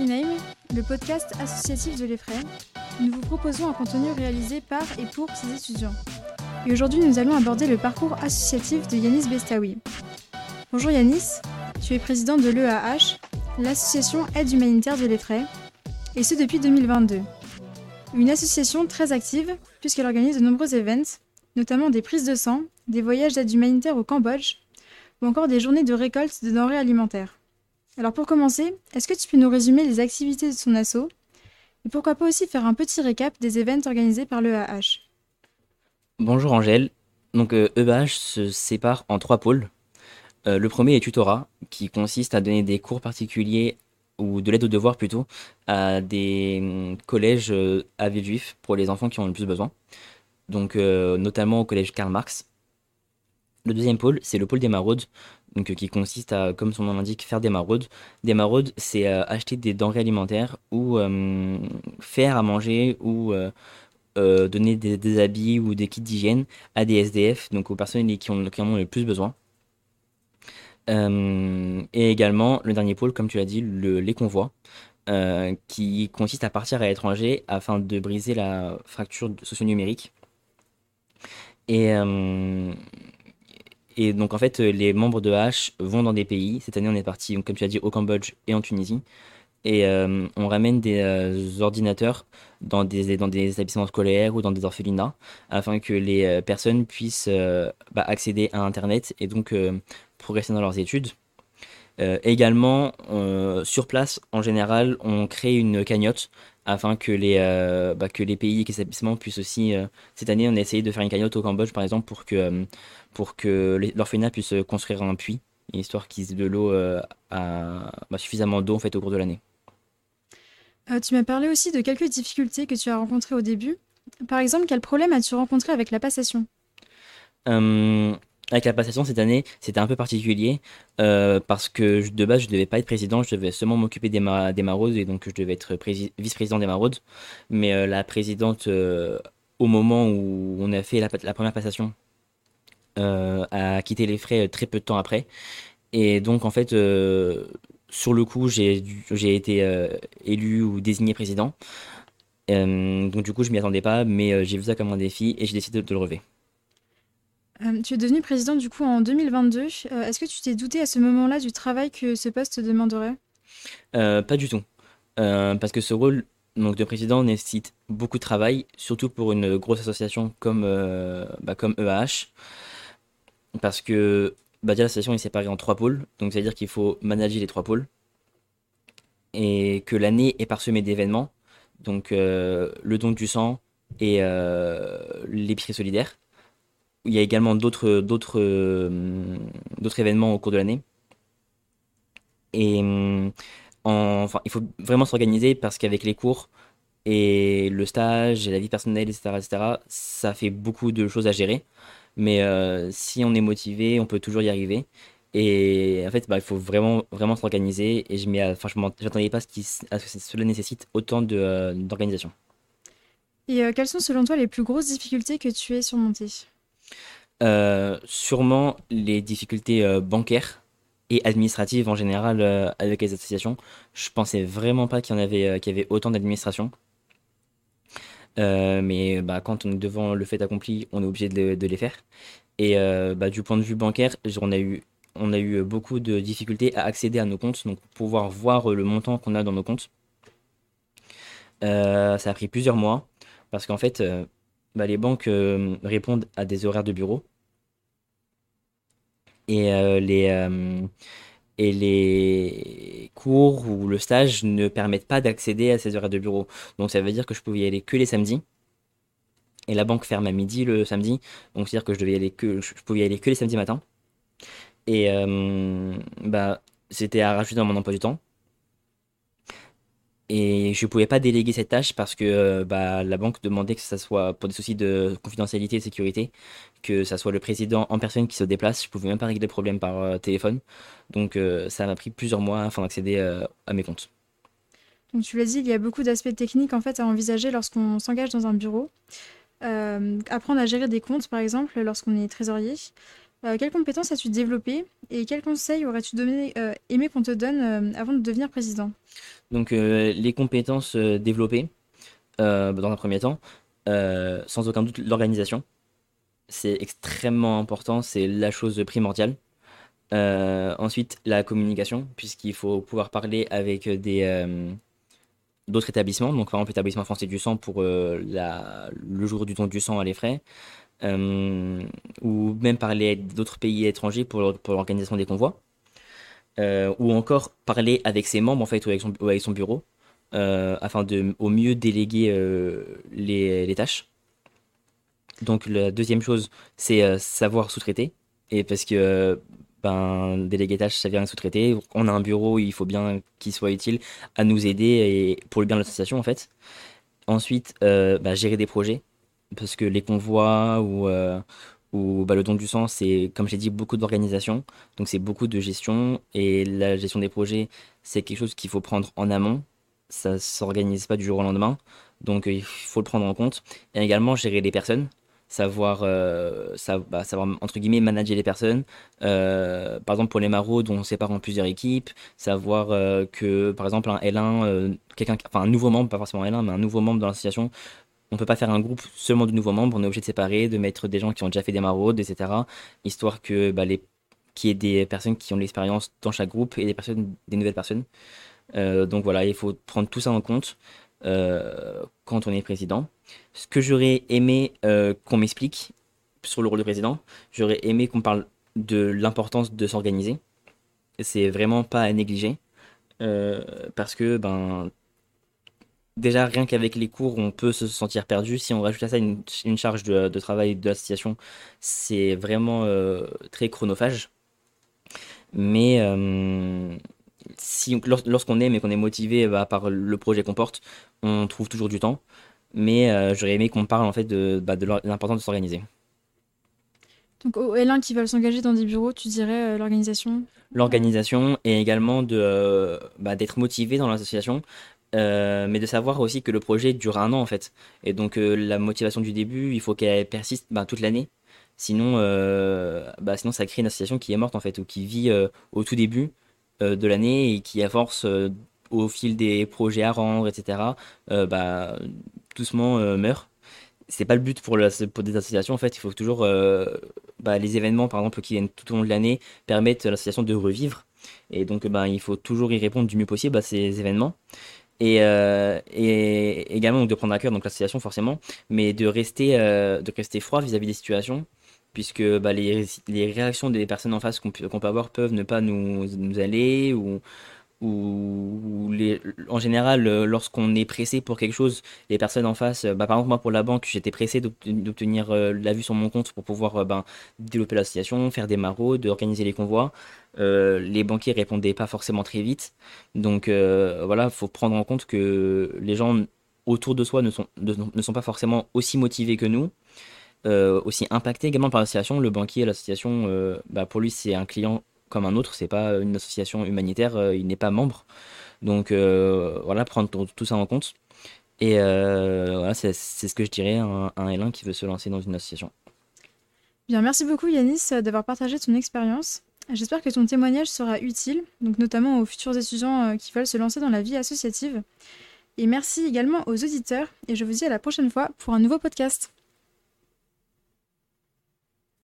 Le podcast associatif de l'EFRAY, nous vous proposons un contenu réalisé par et pour ces étudiants. Et aujourd'hui, nous allons aborder le parcours associatif de Yanis Bestawi. Bonjour Yanis, tu es président de l'EAH, l'association Aide humanitaire de l'EFRAY, et ce depuis 2022. Une association très active puisqu'elle organise de nombreux événements, notamment des prises de sang, des voyages d'aide humanitaire au Cambodge, ou encore des journées de récolte de denrées alimentaires. Alors pour commencer, est-ce que tu peux nous résumer les activités de son assaut Et pourquoi pas aussi faire un petit récap des événements organisés par l'EAH Bonjour Angèle. Donc EAH se sépare en trois pôles. Euh, le premier est tutorat, qui consiste à donner des cours particuliers ou de l'aide aux devoirs plutôt à des hum, collèges euh, à juifs pour les enfants qui ont le plus besoin. Donc euh, notamment au collège Karl Marx. Le deuxième pôle, c'est le pôle des maraudes, donc, euh, qui consiste à, comme son nom l'indique, faire des maraudes. Des maraudes, c'est euh, acheter des denrées alimentaires ou euh, faire à manger ou donner des, habits ou des kits d'hygiène à des SDF, donc aux personnes qui ont, qui le plus besoin. et également, le dernier pôle, comme tu l'as dit, les convois, qui consiste à partir à l'étranger afin de briser la fracture socio-numérique. Et, et donc, en fait, les membres de H vont dans des pays. Cette année, on est parti, comme tu as dit, au Cambodge et en Tunisie. Et euh, on ramène des euh, ordinateurs dans des, dans des établissements scolaires ou dans des orphelinats afin que les euh, personnes puissent bah, accéder à Internet et donc progresser dans leurs études. également, sur place, en général, on crée une cagnotte afin que les, bah, que les pays et les établissements puissent aussi... cette année, on a essayé de faire une cagnotte au Cambodge, par exemple, pour que pour que l'orphelinat puisse construire un puits, histoire qu'ils aient de l'eau euh, à, bah, suffisamment d'eau en fait au cours de l'année. Euh, tu m'as parlé aussi de quelques difficultés que tu as rencontrées au début. Par exemple, quel problème as-tu rencontré avec la passation? Euh, Avec la passation cette année, c'était un peu particulier parce que de base, je ne devais pas être président, je devais seulement m'occuper des, des maraudes et donc je devais être vice-président des maraudes. Mais la présidente, au moment où on a fait la première passation, a quitté les frais euh, très peu de temps après. Et donc, en fait, euh, sur le coup, j'ai été élu ou désigné président. donc, du coup, je m'y attendais pas, mais j'ai vu ça comme un défi et j'ai décidé de, le relever. tu es devenu président du coup en 2022. Est-ce que tu t'es douté à ce moment-là du travail que ce poste demanderait? Pas du tout. parce que ce rôle donc, de président nécessite beaucoup de travail, surtout pour une grosse association comme, bah, comme EAH parce que bah, la station est séparée en trois pôles, donc c'est-à-dire qu'il faut manager les trois pôles, et que l'année est parsemée d'événements, donc euh, le don du sang et euh, l'épicerie solidaire. Il y a également d'autres, d'autres, euh, d'autres événements au cours de l'année. Et enfin, il faut vraiment s'organiser parce qu'avec les cours et le stage et la vie personnelle, etc., etc., ça fait beaucoup de choses à gérer. Mais euh, si on est motivé, on peut toujours y arriver. Et en fait, bah, il faut vraiment, vraiment s'organiser. Et je n'attendais pas à ce que cela nécessite autant euh, d'organisation. Et euh, quelles sont selon toi les plus grosses difficultés que tu aies surmontées? Sûrement les difficultés bancaires et administratives en général avec les associations. Je pensais vraiment pas qu'il y en avait, qu'il y avait autant d'administration. Euh, mais bah, quand on est devant le fait accompli, on est obligé de, les faire. Et euh, bah, du point de vue bancaire, on a eu, on a eu beaucoup de difficultés à accéder à nos comptes, donc pouvoir voir le montant qu'on a dans nos comptes. Euh, ça a pris plusieurs mois, parce qu'en fait, bah, les banques répondent à des horaires de bureau. Et les et les cours ou le stage ne permettent pas d'accéder à ces horaires de bureau. Donc ça veut dire que je pouvais y aller que les samedis. Et la banque ferme à midi le samedi. Donc c'est-à-dire que je devais y aller que je pouvais y aller que les samedis matins. Et euh, bah c'était à rajouter dans mon emploi du temps. Et je ne pouvais pas déléguer cette tâche parce que euh, bah, la banque demandait que ça soit, pour des soucis de confidentialité et de sécurité, que ça soit le président en personne qui se déplace. Je pouvais même pas régler le problème par euh, téléphone. Donc euh, ça m'a pris plusieurs mois afin d'accéder à mes comptes. Donc tu l'as dit, il y a beaucoup d'aspects techniques en fait à envisager lorsqu'on s'engage dans un bureau. apprendre à gérer des comptes par exemple lorsqu'on est trésorier. Quelles compétences as-tu développées et quels conseils aurais-tu donné, aimé qu'on te donne avant de devenir président? Donc les compétences développées dans un premier temps, sans aucun doute l'organisation. C'est extrêmement important, c'est la chose primordiale. ensuite, la communication, puisqu'il faut pouvoir parler avec des d'autres établissements, donc par exemple l'établissement français du sang pour la, le jour du don du sang à les frais, euh, ou même parler d'autres pays étrangers pour, pour l'organisation des convois, euh, ou encore parler avec ses membres en fait ou avec son, avec son bureau, euh, afin de au mieux déléguer les, les, tâches. Donc la deuxième chose, c'est savoir sous-traiter, et parce que ben, déléguer tâches, ça vient sous-traiter. On a un bureau, il faut bien qu'il soit utile à nous aider et pour le bien de l'association en fait. Ensuite, bah, gérer des projets parce que les convois ou, euh, ou bah, le don du sang, c'est, comme j'ai dit, beaucoup d'organisation. Donc c'est beaucoup de gestion. Et la gestion des projets, c'est quelque chose qu'il faut prendre en amont. Ça ne s'organise pas du jour au lendemain. Donc il faut le prendre en compte. Et également gérer les personnes. Savoir, euh, bah, savoir entre guillemets manager les personnes. Euh, par exemple pour les maraudes, on sépare en plusieurs équipes. Savoir que par exemple un L1, quelqu'un, enfin un nouveau membre, pas forcément L1, mais un nouveau membre dans l'association on peut pas faire un groupe seulement de nouveaux membres, on est obligé de séparer, de mettre des gens qui ont déjà fait des maraudes, etc. Histoire que bah, les qu'il y ait des personnes qui ont de l'expérience dans chaque groupe et des personnes, des nouvelles personnes. Euh, donc voilà, il faut prendre tout ça en compte euh, quand on est président. Ce que j'aurais aimé euh, qu'on m'explique sur le rôle de président, j'aurais aimé qu'on parle de l'importance de s'organiser. C'est vraiment pas à négliger. parce que ben déjà rien qu'avec les cours, on peut se sentir perdu. Si on rajoute à ça une, charge de, travail de l'association, c'est vraiment euh, très chronophage. Mais euh, si, lorsqu'on aime et qu'on est motivé bah, par le projet qu'on porte, on trouve toujours du temps. Mais euh, j'aurais aimé qu'on parle en fait de, bah, de l'importance de s'organiser. Donc aux L1 qui veulent s'engager dans des bureaux, tu dirais l'organisation? L'organisation et également de bah, d'être motivé dans l'association euh, mais de savoir aussi que le projet dure un an en fait. Et donc euh, la motivation du début, il faut qu'elle persiste ben, toute l'année. Sinon, euh, bah, sinon ça crée une association qui est morte en fait, ou qui vit au tout début de l'année et qui à force au fil des projets à rendre, etc., bah, doucement meurt. C'est pas le but pour, des associations en fait, il faut toujours bah, les événements par exemple qui viennent tout au long de l'année permettent à l'association de revivre. Et donc bah, il faut toujours y répondre du mieux possible à ces événements et, euh, et également de prendre à cœur donc l'association forcément, mais de rester, euh, de rester froid vis-à-vis des situations, puisque bah, les, les réactions des personnes en face qu'on peut, peut avoir peuvent ne pas nous, nous aller ou ou les, en général, euh, lorsqu'on est pressé pour quelque chose, les personnes en face, euh, bah, par exemple moi pour la banque, j'étais pressé d'obtenir euh, la vue sur mon compte pour pouvoir ben, développer l'association, faire des maraudes, organiser les convois. les banquiers répondaient pas forcément très vite. Donc voilà, il faut prendre en compte que les gens autour de soi ne sont, ne, sont pas forcément aussi motivés que nous. aussi impactés également par l'association. Le banquier, l'association, bah, pour lui, c'est un client comme un autre, c'est pas une association humanitaire, euh, il n'est pas membre. Donc euh, voilà, prendre tout, ça en compte. Et euh, voilà, c'est ce que je dirais à un, un, L1 qui veut se lancer dans une association. Bien, merci beaucoup Yanis d'avoir partagé ton expérience. J'espère que ton témoignage sera utile, donc notamment aux futurs étudiants qui veulent se lancer dans la vie associative. Et merci également aux auditeurs, et je vous dis à la prochaine fois pour un nouveau podcast.